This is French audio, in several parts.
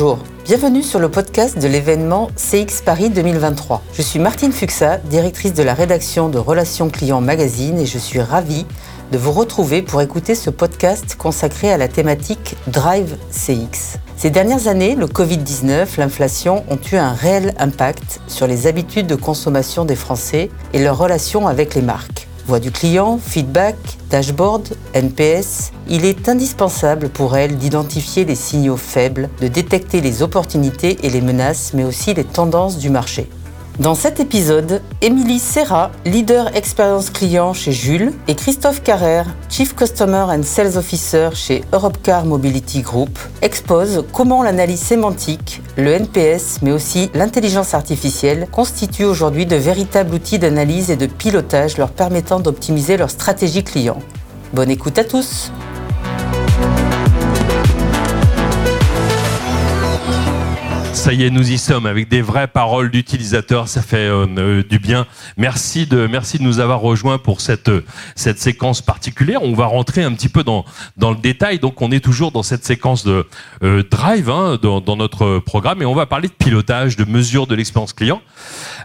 Bonjour, bienvenue sur le podcast de l'événement CX Paris 2023. Je suis Martine Fuxa, directrice de la rédaction de Relations Clients Magazine et je suis ravie de vous retrouver pour écouter ce podcast consacré à la thématique Drive CX. Ces dernières années, le Covid-19, l'inflation ont eu un réel impact sur les habitudes de consommation des Français et leurs relations avec les marques. Voix du client, feedback, dashboard, NPS, il est indispensable pour elles d'identifier les signaux faibles, de détecter les opportunités et les menaces, mais aussi les tendances du marché. Dans cet épisode, Émilie Serra, leader expérience client chez Jules, et Christophe Carrère, Chief Customer and Sales Officer chez Europcar Mobility Group, exposent comment l'analyse sémantique, le NPS, mais aussi l'intelligence artificielle constituent aujourd'hui de véritables outils d'analyse et de pilotage leur permettant d'optimiser leur stratégie client. Bonne écoute à tous! Ça y est, nous y sommes avec des vraies paroles d'utilisateurs. Ça fait euh, euh, du bien. Merci de, merci de nous avoir rejoints pour cette, cette séquence particulière. On va rentrer un petit peu dans, dans le détail. Donc, on est toujours dans cette séquence de euh, drive hein, dans, dans, notre programme et on va parler de pilotage, de mesure de l'expérience client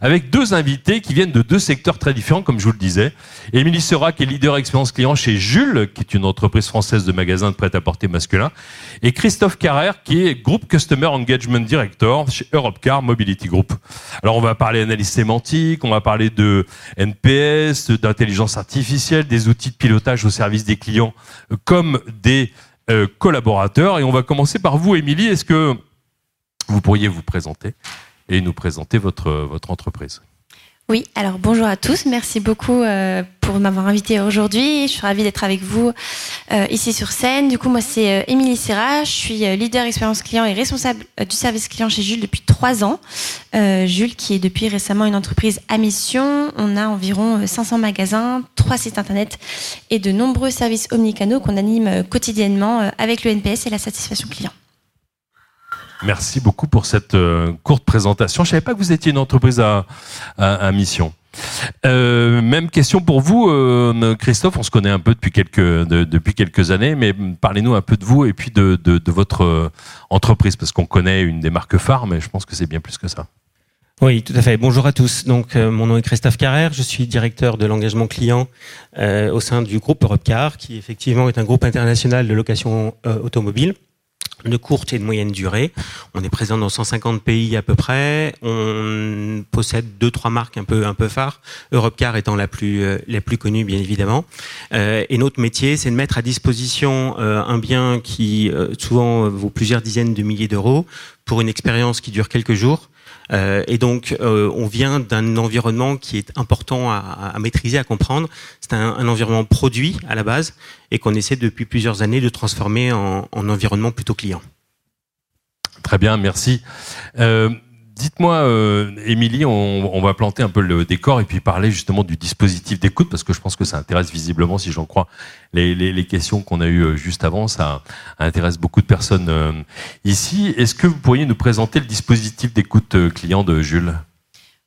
avec deux invités qui viennent de deux secteurs très différents, comme je vous le disais. Émilie Sera, qui est leader expérience client chez Jules, qui est une entreprise française de magasins de prêt-à-porter masculin, et Christophe Carrère, qui est Group Customer Engagement Director chez Europcar Mobility Group. Alors on va parler analyse sémantique, on va parler de NPS, d'intelligence artificielle, des outils de pilotage au service des clients euh, comme des euh, collaborateurs. Et on va commencer par vous, Émilie. Est-ce que vous pourriez vous présenter et nous présenter votre, votre entreprise? Oui, alors bonjour à tous. Merci beaucoup euh, pour m'avoir invité aujourd'hui. Je suis ravie d'être avec vous euh, ici sur scène. Du coup, moi, c'est euh, Émilie Serra. Je suis leader expérience client et responsable du service client chez Jules depuis trois ans. Jules, qui est depuis récemment une entreprise à mission. On a environ 500 magasins, trois sites internet et de nombreux services omnicanaux qu'on anime quotidiennement avec le NPS et la satisfaction client. Merci beaucoup pour cette euh, courte présentation. Je savais pas que vous étiez une entreprise à, mission. Euh, même question pour vous, euh, Christophe. On se connaît un peu depuis quelques années, mais parlez-nous un peu de vous et puis de votre entreprise, parce qu'on connaît une des marques phares, mais je pense que c'est bien plus que ça. Oui, tout à fait. Bonjour à tous. Donc, mon nom est Christophe Carrère. Je suis directeur de l'engagement client au sein du groupe Europcar, qui effectivement est un groupe international de location automobile de courte et de moyenne durée. On est présent dans 150 pays à peu près. On possède deux trois marques un peu un peu phares. Europcar étant la plus euh, la plus connue bien évidemment. Euh, et notre métier, c'est de mettre à disposition euh, un bien qui souvent vaut plusieurs dizaines de milliers d'euros pour une expérience qui dure quelques jours euh, et donc, euh, on vient d'un environnement qui est important à, maîtriser, à comprendre. C'est un, environnement produit à la base et qu'on essaie depuis plusieurs années de transformer en, en environnement plutôt client. Très bien, merci. Euh, Dites-moi, euh, Émilie, on, va planter un peu le décor et puis parler justement du dispositif d'écoute parce que je pense que ça intéresse visiblement, si j'en crois, les, questions qu'on a eues euh, juste avant, ça intéresse beaucoup de personnes euh, ici. Est-ce que vous pourriez nous présenter le dispositif d'écoute client de Jules?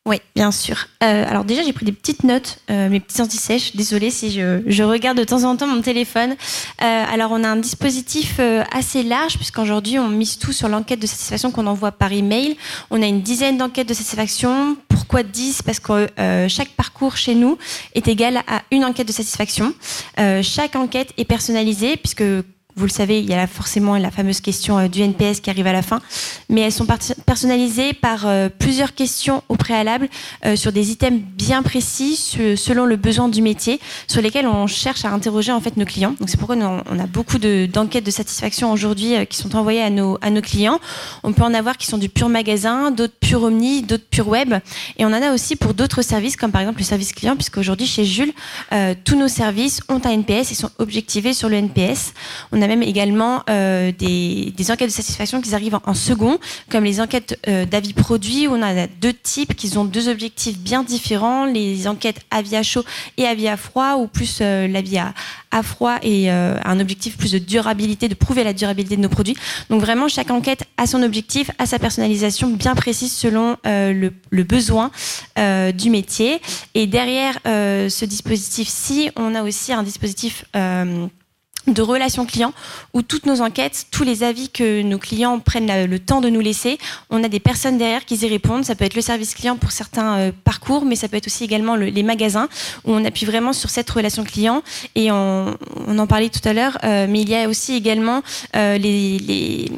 Oui, bien sûr. Euh, alors déjà, j'ai pris des petites notes, euh, mes petites anti-sèches. Désolée si je, regarde de temps en temps mon téléphone. Euh, alors, on a un dispositif euh, assez large, puisqu'aujourd'hui, on mise tout sur l'enquête de satisfaction qu'on envoie par email. On a une dizaine d'enquêtes de satisfaction. Pourquoi 10 Parce que chaque parcours chez nous est égal à une enquête de satisfaction. chaque enquête est personnalisée, puisque vous le savez, il y a forcément la fameuse question euh, du NPS qui arrive à la fin, mais elles sont personnalisées par euh, plusieurs questions au préalable euh, sur des items bien précis selon le besoin du métier, sur lesquels on cherche à interroger en fait nos clients. Donc c'est pourquoi on a beaucoup d'enquêtes de, satisfaction aujourd'hui qui sont envoyées à nos, clients. On peut en avoir qui sont du pur magasin, d'autres pur omni, d'autres pur web, et on en a aussi pour d'autres services comme par exemple le service client, puisqu'aujourd'hui chez Jules, tous nos services ont un NPS et sont objectivés sur le NPS. Même également euh, des, enquêtes de satisfaction qui arrivent en, second, comme les enquêtes euh, d'avis produits, où on a deux types qui ont deux objectifs bien différents, les enquêtes avis à chaud et avis à froid, ou plus euh, l'avis à, froid et un objectif plus de durabilité, de prouver la durabilité de nos produits. Donc vraiment, chaque enquête a son objectif, a sa personnalisation bien précise selon le, le, besoin du métier. Et derrière ce dispositif-ci, on a aussi un dispositif de relations clients où toutes nos enquêtes, tous les avis que nos clients prennent le temps de nous laisser, on a des personnes derrière qui y répondent. Ça peut être le service client pour certains euh, parcours, mais ça peut être aussi également les magasins où on appuie vraiment sur cette relation client. Et on, en parlait tout à l'heure, euh, mais il y a aussi également euh, les les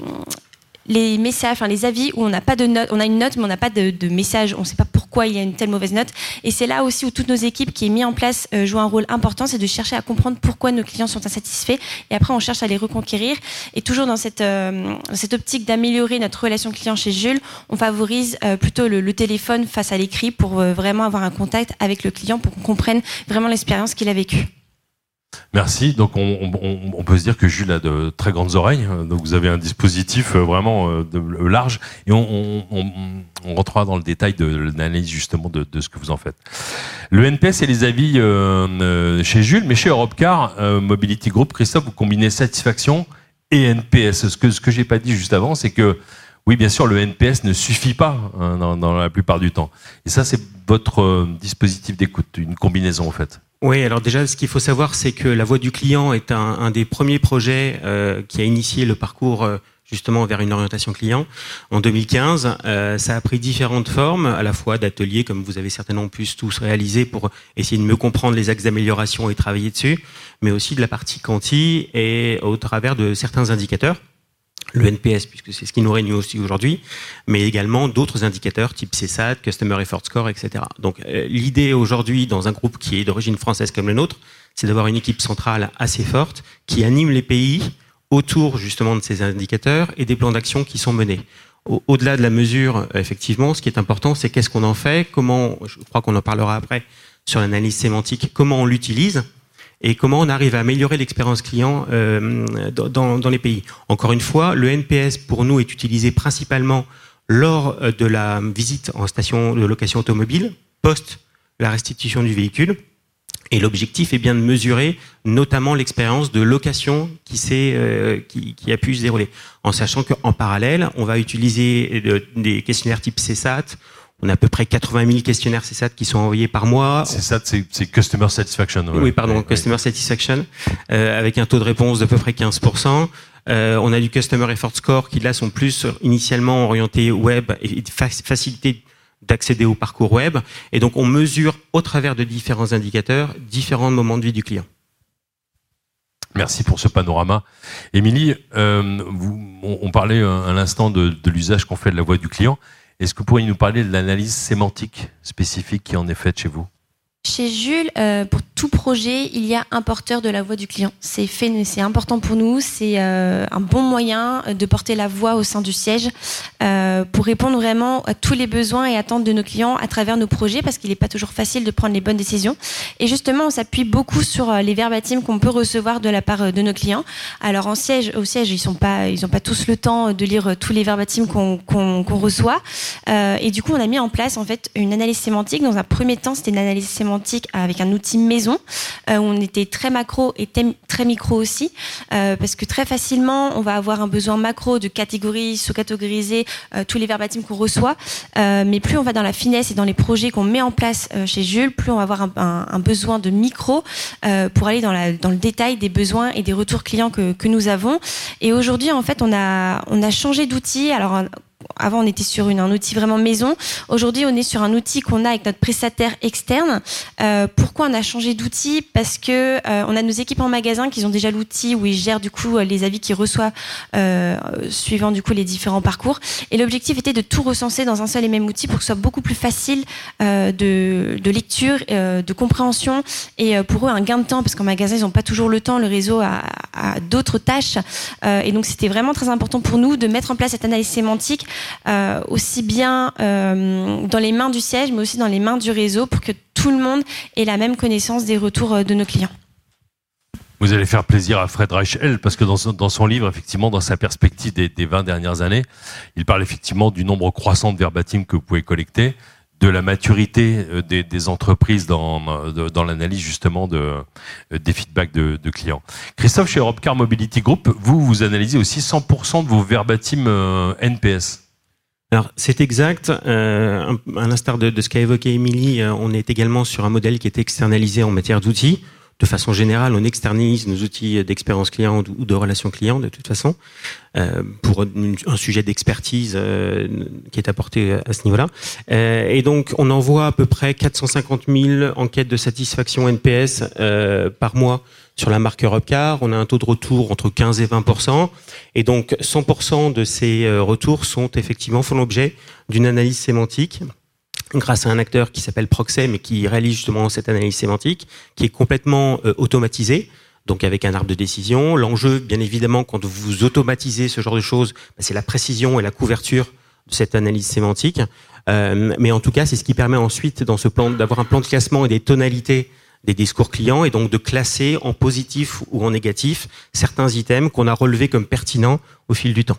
messages, enfin les avis où on n'a pas de note, on a une note mais on n'a pas de, de, message, on ne sait pas pourquoi il y a une telle mauvaise note. Et c'est là aussi où toutes nos équipes qui est mis en place euh, jouent un rôle important, c'est de chercher à comprendre pourquoi nos clients sont insatisfaits et après on cherche à les reconquérir. Et toujours dans cette, euh, cette optique d'améliorer notre relation client chez Jules, on favorise euh, plutôt le, le, téléphone face à l'écrit pour vraiment avoir un contact avec le client pour qu'on comprenne vraiment l'expérience qu'il a vécue. Merci. Donc on, peut se dire que Jules a de très grandes oreilles. Donc vous avez un dispositif euh, vraiment euh, euh, large et on, rentrera dans le détail de l'analyse justement de, ce que vous en faites. Le NPS et les avis chez Jules, mais chez Europcar Mobility Group, Christophe, vous combinez satisfaction et NPS. Ce que ce que pas dit juste avant, c'est que oui, bien sûr, le NPS ne suffit pas hein, dans, la plupart du temps. Et ça, c'est votre dispositif d'écoute, une combinaison en fait. Oui, alors déjà, ce qu'il faut savoir, c'est que la voix du client est un, des premiers projets euh, qui a initié le parcours euh, justement vers une orientation client en 2015. Euh, ça a pris différentes formes, à la fois d'ateliers, comme vous avez certainement pu tous réaliser pour essayer de mieux comprendre les axes d'amélioration et travailler dessus, mais aussi de la partie quanti et au travers de certains indicateurs le NPS, puisque c'est ce qui nous réunit aussi aujourd'hui, mais également d'autres indicateurs type CSAT, Customer Effort Score, etc. Donc euh, l'idée aujourd'hui, dans un groupe qui est d'origine française comme le nôtre, c'est d'avoir une équipe centrale assez forte qui anime les pays autour justement de ces indicateurs et des plans d'action qui sont menés. Au-delà de la mesure, effectivement, ce qui est important, c'est qu'est-ce qu'on en fait, comment, je crois qu'on en parlera après sur l'analyse sémantique, comment on l'utilise, et comment on arrive à améliorer l'expérience client euh, dans, les pays? Encore une fois, le NPS pour nous est utilisé principalement lors euh, de la visite en station de location automobile, post la restitution du véhicule. Et l'objectif est bien de mesurer notamment l'expérience de location qui, euh, qui, qui, a pu se dérouler, en sachant qu'en parallèle, on va utiliser des questionnaires type CSAT on a à peu près 80 000 questionnaires CSAT qui sont envoyés par mois. CSAT, c'est Customer Satisfaction. Oui, pardon, Customer Satisfaction, euh, avec un taux de réponse d'à peu près 15%. Euh, on a du Customer Effort Score qui là sont plus initialement orientés web et facilité d'accéder au parcours web. Et donc on mesure au travers de différents indicateurs différents moments de vie du client. Merci pour ce panorama. Émilie, euh, on, parlait à l'instant de, de l'usage qu'on fait de la voix du client. Est-ce que vous pourriez nous parler de l'analyse sémantique spécifique qui en est faite chez vous? Chez Jules, euh, pour tout projet, il y a un porteur de la voix du client. C'est important pour nous. C'est euh, un bon moyen de porter la voix au sein du siège euh, pour répondre vraiment à tous les besoins et attentes de nos clients à travers nos projets, parce qu'il n'est pas toujours facile de prendre les bonnes décisions. Et justement, on s'appuie beaucoup sur les verbatims qu'on peut recevoir de la part de nos clients. Alors en siège, au siège, ils sont pas, n'ont pas tous le temps de lire tous les verbatims qu'on qu'on reçoit. et du coup, on a mis en place en fait une analyse sémantique. Dans un premier temps, c'était une analyse sémantique avec un outil maison. Euh, on était très macro et très micro aussi euh, parce que très facilement on va avoir un besoin macro de catégorie, sous-catégoriser euh, tous les verbatims qu'on reçoit. Mais plus on va dans la finesse et dans les projets qu'on met en place chez Jules plus on va avoir un, besoin de micro pour aller dans, le détail des besoins et des retours clients que, que nous avons. Et aujourd'hui en fait on a, on a changé d'outil. Alors avant on était sur un outil vraiment maison. Aujourd'hui, on est sur un outil qu'on a avec notre prestataire externe. Euh, pourquoi on a changé d'outil? Parce que euh, on a nos équipes en magasin qui ont déjà l'outil où ils gèrent du coup les avis qu'ils reçoivent euh, suivant du coup les différents parcours. Et l'objectif était de tout recenser dans un seul et même outil pour que ce soit beaucoup plus facile de, de, lecture, de compréhension et pour eux un gain de temps parce qu'en magasin ils n'ont pas toujours le temps, le réseau a, a d'autres tâches et donc c'était vraiment très important pour nous de mettre en place cette analyse sémantique euh, aussi bien euh, dans les mains du siège, mais aussi dans les mains du réseau pour que tout le monde ait la même connaissance des retours euh, de nos clients. Vous allez faire plaisir à Fred Reichel parce que dans son, livre, effectivement, dans sa perspective des, des 20 dernières années, il parle effectivement du nombre croissant de verbatim que vous pouvez collecter, de la maturité des, entreprises dans, dans l'analyse justement de, des feedbacks de, de, clients. Christophe, chez Europcar Mobility Group, vous, vous analysez aussi 100% de vos verbatim NPS. Alors c'est exact. Euh, à l'instar de, ce qu'a évoqué Émilie, on est également sur un modèle qui est externalisé en matière d'outils de façon générale, on externalise nos outils d'expérience client ou de relation client de toute façon euh, pour un sujet d'expertise euh, qui est apporté à ce niveau-là. Euh, et donc, on envoie à peu près 450 000 enquêtes de satisfaction NPS par mois sur la marque Europcar. On a un taux de retour entre 15 et 20 et donc 100% de ces retours sont effectivement font l'objet d'une analyse sémantique grâce à un acteur qui s'appelle Proxem et qui réalise justement cette analyse sémantique, qui est complètement euh, automatisée, donc avec un arbre de décision. L'enjeu, bien évidemment, quand vous automatisez ce genre de choses, bah, c'est la précision et la couverture de cette analyse sémantique. Euh, mais en tout cas, c'est ce qui permet ensuite, dans ce plan, d'avoir un plan de classement et des tonalités des discours clients et donc de classer en positif ou en négatif certains items qu'on a relevés comme pertinents au fil du temps.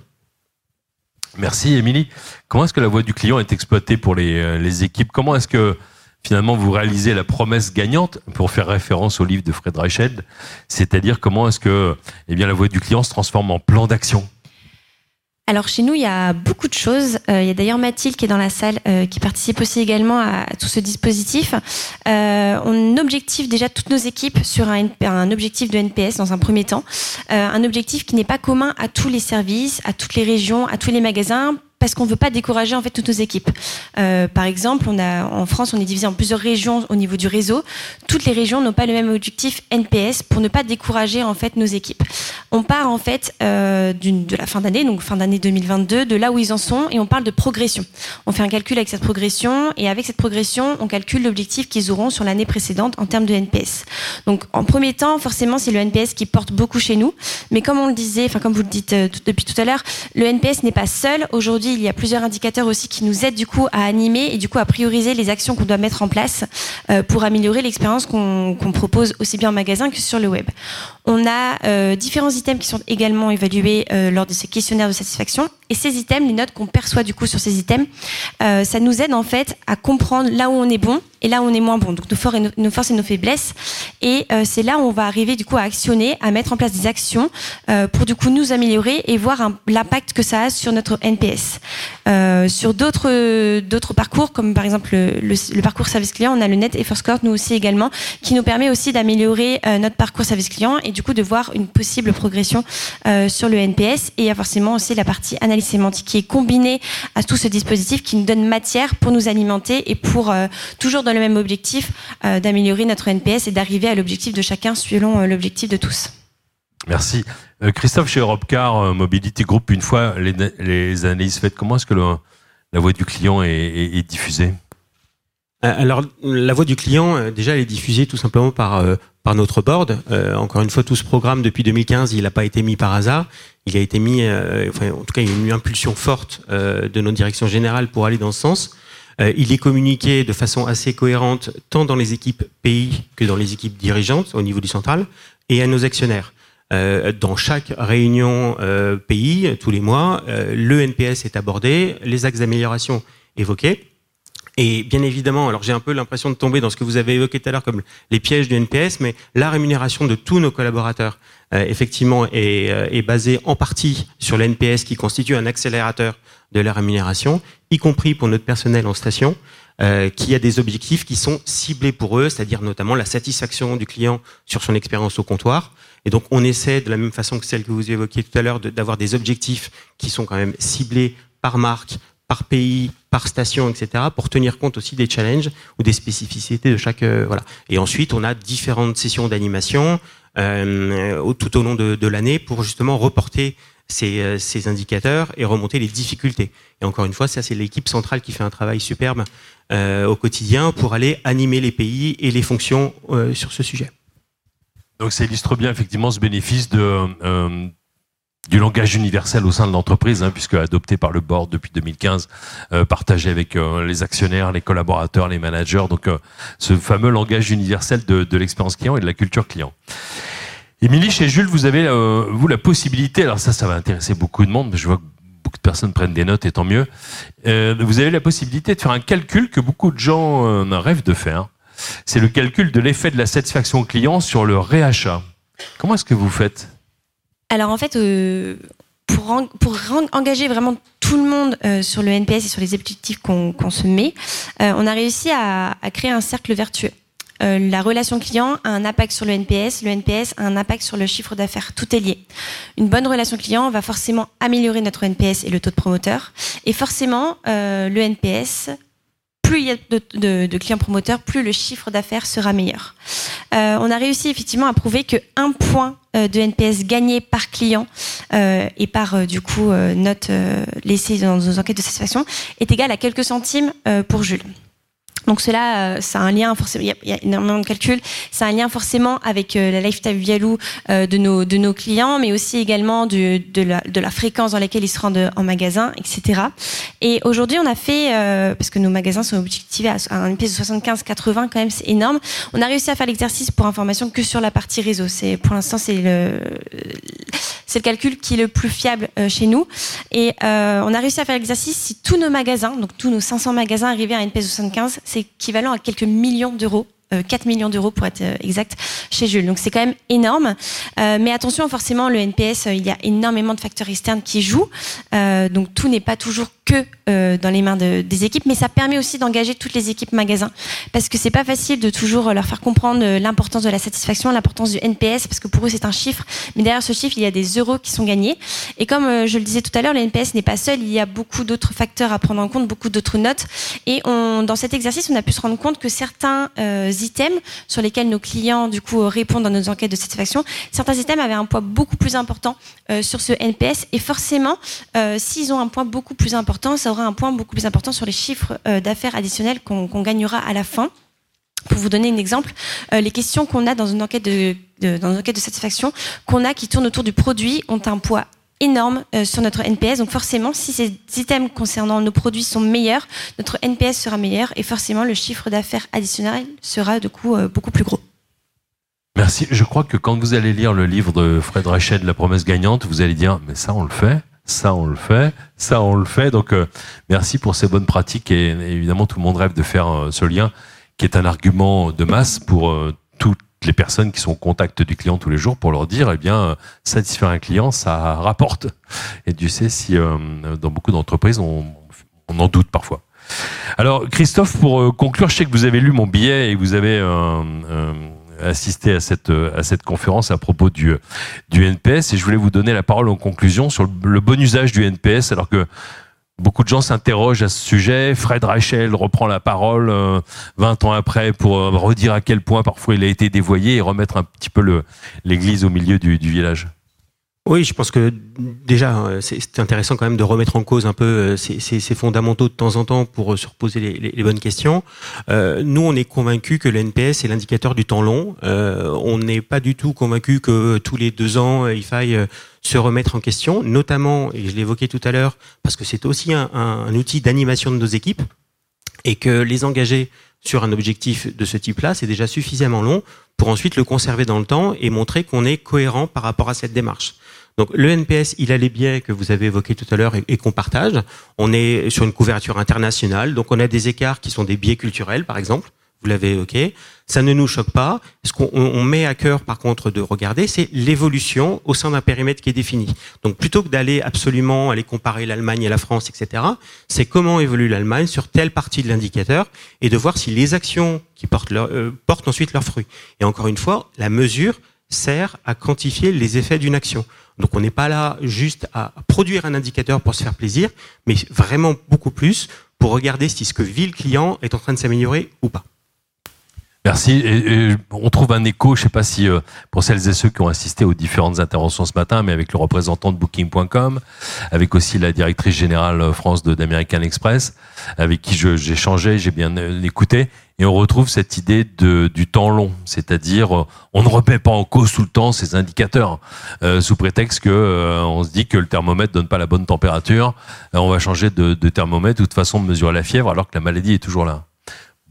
Merci, Émilie. Comment est-ce que la voix du client est exploitée pour les, euh, les équipes? Comment est-ce que finalement vous réalisez la promesse gagnante? Pour faire référence au livre de Fred Reicheld C'est-à-dire comment est-ce que eh bien, la voix du client se transforme en plan d'action? Alors chez nous, il y a beaucoup de choses. Euh, il y a d'ailleurs Mathilde qui est dans la salle, euh, qui participe aussi également à, tout ce dispositif. Euh, on objective déjà toutes nos équipes sur un, objectif de NPS dans un premier temps. Un objectif qui n'est pas commun à tous les services, à toutes les régions, à tous les magasins parce qu'on ne veut pas décourager en fait toutes nos équipes. Euh, par exemple, en France, on est divisé en plusieurs régions au niveau du réseau. Toutes les régions n'ont pas le même objectif NPS pour ne pas décourager en fait nos équipes. On part en fait euh, de la fin d'année, donc fin d'année 2022, de là où ils en sont, et on parle de progression. On fait un calcul avec cette progression, et avec cette progression, on calcule l'objectif qu'ils auront sur l'année précédente en termes de NPS. Donc, en premier temps, forcément, c'est le NPS qui porte beaucoup chez nous, mais comme on le disait, enfin comme vous le dites euh, depuis tout à l'heure, le NPS n'est pas seul aujourd'hui il y a plusieurs indicateurs aussi qui nous aident du coup à animer et du coup à prioriser les actions qu'on doit mettre en place euh, pour améliorer l'expérience qu'on propose aussi bien en magasin que sur le web. On a euh, différents items qui sont également évalués euh, lors de ces questionnaires de satisfaction. Et ces items, les notes qu'on perçoit du coup sur ces items, euh, ça nous aide en fait à comprendre là où on est bon et là où on est moins bon. Donc nos forces et nos, faiblesses. Et c'est là où on va arriver du coup à actionner, à mettre en place des actions pour du coup nous améliorer et voir l'impact que ça a sur notre NPS. sur d'autres parcours, comme par exemple le, le, parcours service client, on a le Net Effort Score, nous aussi également, qui nous permet aussi d'améliorer notre parcours service client et du coup de voir une possible progression euh, sur le NPS. Et il y a forcément aussi la partie analyse sémantique qui est combinée à tout ce dispositif qui nous donne matière pour nous alimenter et pour euh, toujours dans le même objectif euh, d'améliorer notre NPS et d'arriver à l'objectif de chacun selon l'objectif de tous. Merci. Christophe, chez Europcar Mobility Group, une fois les, analyses faites, comment est-ce que la voix du client est, est diffusée? Alors, la voix du client, déjà, elle est diffusée tout simplement par par notre board. Euh, encore une fois, tout ce programme depuis 2015, il n'a pas été mis par hasard. Il a été mis, euh, enfin, en tout cas, il y a une impulsion forte euh, de notre direction générale pour aller dans ce sens. il est communiqué de façon assez cohérente tant dans les équipes pays que dans les équipes dirigeantes au niveau du central et à nos actionnaires. dans chaque réunion pays, tous les mois, le NPS est abordé, les axes d'amélioration évoqués. Et bien évidemment, alors j'ai un peu l'impression de tomber dans ce que vous avez évoqué tout à l'heure comme les pièges du NPS, mais la rémunération de tous nos collaborateurs, euh, effectivement, est, euh, est, basée en partie sur l'NPS qui constitue un accélérateur de la rémunération, y compris pour notre personnel en station, euh, qui a des objectifs qui sont ciblés pour eux, c'est-à-dire notamment la satisfaction du client sur son expérience au comptoir. Et donc on essaie, de la même façon que celle que vous évoquiez tout à l'heure, d'avoir des objectifs qui sont quand même ciblés par marque, par pays, par station, etc., pour tenir compte aussi des challenges ou des spécificités de chaque. Euh, voilà. Et ensuite, on a différentes sessions d'animation euh, tout au long de, l'année pour justement reporter ces, euh, ces, indicateurs et remonter les difficultés. Et encore une fois, ça c'est l'équipe centrale qui fait un travail superbe euh, au quotidien pour aller animer les pays et les fonctions euh, sur ce sujet. Donc ça illustre bien effectivement ce bénéfice de du langage universel au sein de l'entreprise, hein, puisque adopté par le board depuis 2015, euh, partagé avec euh, les actionnaires, les collaborateurs, les managers. Donc, euh, ce fameux langage universel de, de l'expérience client et de la culture client. Émilie, chez Jules, vous avez vous la possibilité. Alors ça, ça va intéresser beaucoup de monde, mais je vois que beaucoup de personnes prennent des notes, et tant mieux. vous avez la possibilité de faire un calcul que beaucoup de gens rêvent de faire. C'est le calcul de l'effet de la satisfaction client sur le réachat. Comment est-ce que vous faites? Alors en fait, euh, pour, engager vraiment tout le monde euh, sur le NPS et sur les objectifs qu'on se met, euh, on a réussi à, créer un cercle vertueux. la relation client a un impact sur le NPS, le NPS a un impact sur le chiffre d'affaires. Tout est lié. Une bonne relation client va forcément améliorer notre NPS et le taux de promoteur. Et forcément, le NPS plus il y a de, clients promoteurs, plus le chiffre d'affaires sera meilleur. Euh, on a réussi effectivement à prouver que un point euh, de NPS gagné par client euh, et par du coup note laissée dans nos enquêtes de satisfaction est égal à quelques centimes pour Jules. Donc cela, euh, ça a un lien forcément. Il y, a, énormément de calculs. Ça a un lien forcément avec euh, la lifetime value euh, de nos de nos clients, mais aussi également de, de, la, de la fréquence dans laquelle ils se rendent en magasin, etc. Et aujourd'hui, on a fait parce que nos magasins sont objectivés à, un NPS de 75-80, quand même, c'est énorme. On a réussi à faire l'exercice pour information que sur la partie réseau. C'est pour l'instant, c'est le c'est le calcul qui est le plus fiable chez nous. Et on a réussi à faire l'exercice si tous nos magasins, donc tous nos 500 magasins arrivaient à un NPS de 75, c'est équivalent à quelques millions d'euros 4 euh, millions d'euros pour être euh, exact chez Jules. Donc c'est quand même énorme. Euh, mais attention, forcément, le NPS, il y a énormément de facteurs externes qui jouent. donc tout n'est pas toujours que dans les mains de, des équipes, mais ça permet aussi d'engager toutes les équipes magasins parce que c'est pas facile de toujours leur faire comprendre l'importance de la satisfaction, l'importance du NPS parce que pour eux c'est un chiffre, mais derrière ce chiffre il y a des euros qui sont gagnés. Et comme je le disais tout à l'heure, le NPS n'est pas seul, il y a beaucoup d'autres facteurs à prendre en compte, beaucoup d'autres notes. Et dans cet exercice, on a pu se rendre compte que certains items sur lesquels nos clients du coup répondent dans nos enquêtes de satisfaction, certains items avaient un poids beaucoup plus important euh, sur ce NPS et forcément, euh, s'ils ont un poids beaucoup plus important, ça aura un point beaucoup plus important sur les chiffres euh, d'affaires additionnels qu'on gagnera à la fin. Pour vous donner un exemple, les questions qu'on a dans une enquête de, dans de satisfaction qu'on a qui tournent autour du produit ont un poids énorme euh, sur notre NPS. Donc forcément, si ces items concernant nos produits sont meilleurs, notre NPS sera meilleur et forcément le chiffre d'affaires additionnel sera du coup euh, beaucoup plus gros. Merci. Je crois que quand vous allez lire le livre de Fred Rachet, La promesse gagnante, vous allez dire, mais ça on le fait, ça on le fait, ça on le fait. Donc euh, merci pour ces bonnes pratiques et, évidemment tout le monde rêve de faire ce lien qui est un argument de masse pour toutes les personnes qui sont au contact du client tous les jours pour leur dire, eh bien, satisfaire un client, ça rapporte. Et tu sais, si euh, dans beaucoup d'entreprises, on, on, en doute parfois. Alors, Christophe, pour euh, conclure, je sais que vous avez lu mon billet et vous avez euh, assisté à cette, à cette conférence à propos du, du NPS. Et je voulais vous donner la parole en conclusion sur le bon usage du NPS, alors que Beaucoup de gens s'interrogent à ce sujet. Fred Rachel reprend la parole 20 euh, ans après pour euh, redire à quel point parfois il a été dévoyé et remettre un petit peu l'église au milieu du, village. Oui, je pense que déjà, euh, c'est intéressant quand même de remettre en cause un peu ces, fondamentaux de temps en temps pour se reposer les, bonnes questions. Nous, on est convaincus que le NPS est l'indicateur du temps long. On n'est pas du tout convaincu que tous les deux ans, il faille se remettre en question, notamment, et je l'évoquais tout à l'heure, parce que c'est aussi un, outil d'animation de nos équipes et que les engager sur un objectif de ce type-là, c'est déjà suffisamment long pour ensuite le conserver dans le temps et montrer qu'on est cohérent par rapport à cette démarche. Donc le NPS, il a les biais que vous avez évoqués tout à l'heure et, qu'on partage. On est sur une couverture internationale, donc on a des écarts qui sont des biais culturels, par exemple. Vous l'avez évoqué. Ça ne nous choque pas. Ce qu'on met à cœur, par contre, de regarder, c'est l'évolution au sein d'un périmètre qui est défini. Donc, plutôt que d'aller absolument aller comparer l'Allemagne et la France, etc., c'est comment évolue l'Allemagne sur telle partie de l'indicateur et de voir si les actions qui portent, leur, euh, portent ensuite leurs fruits. Et encore une fois, la mesure sert à quantifier les effets d'une action. Donc on n'est pas là juste à produire un indicateur pour se faire plaisir, mais vraiment beaucoup plus pour regarder si ce que vit le client est en train de s'améliorer ou pas. Merci. On trouve un écho, je ne sais pas si euh, pour celles et ceux qui ont assisté aux différentes interventions ce matin, mais avec le représentant de Booking.com, avec aussi la directrice générale euh, France d'American Express, avec qui j'ai changé, j'ai bien euh, écouté, et on retrouve cette idée du temps long, c'est-à-dire on ne remet pas en cause tout le temps ces indicateurs sous prétexte que se dit que le thermomètre donne pas la bonne température, on va changer de, de thermomètre. Ou de façon de mesurer la fièvre alors que la maladie est toujours là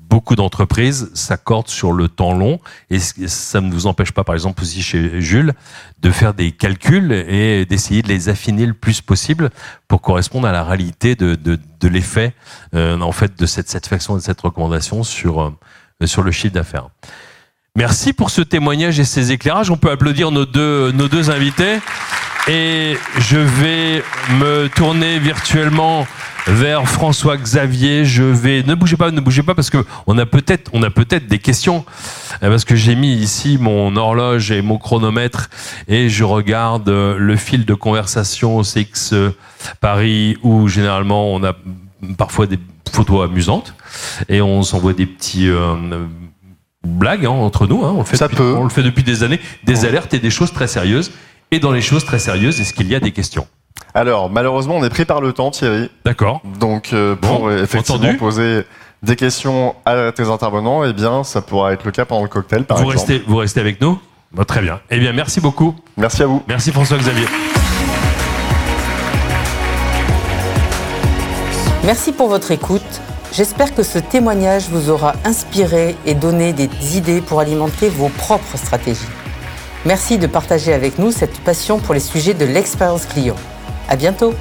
beaucoup d'entreprises s'accordent sur le temps long et ça ne vous empêche pas, par exemple aussi chez Jules, de faire des calculs et d'essayer de les affiner le plus possible pour correspondre à la réalité de, l'effet euh, en fait de cette satisfaction et de cette recommandation sur euh, sur le chiffre d'affaires. Merci pour ce témoignage et ces éclairages. On peut applaudir nos deux invités et je vais me tourner virtuellement vers François Xavier. Je vais ne bougez pas, ne bougez pas parce que on a peut-être on a peut-être des questions euh, parce que j'ai mis ici mon horloge et mon chronomètre et je regarde euh, le fil de conversation au CX Paris où généralement on a parfois des photos amusantes et on s'envoie des petits blagues hein, entre nous. Hein. on, le fait Ça depuis, peut. on le fait depuis des années. Des alertes et des choses très sérieuses. Et dans les choses très sérieuses, est-ce qu'il y a des questions? Alors, malheureusement, on est pris par le temps, Thierry. D'accord. Donc, euh, pour Bon, euh, effectivement entendu. poser des questions à tes intervenants, eh bien, ça pourra être le cas pendant le cocktail, par Vous exemple. restez, vous restez avec nous Très bien. Eh bien, merci beaucoup. Merci à vous. Merci François-Xavier. Merci pour votre écoute. J'espère que ce témoignage vous aura inspiré et donné des idées pour alimenter vos propres stratégies. Merci de partager avec nous cette passion pour les sujets de l'expérience client. À bientôt!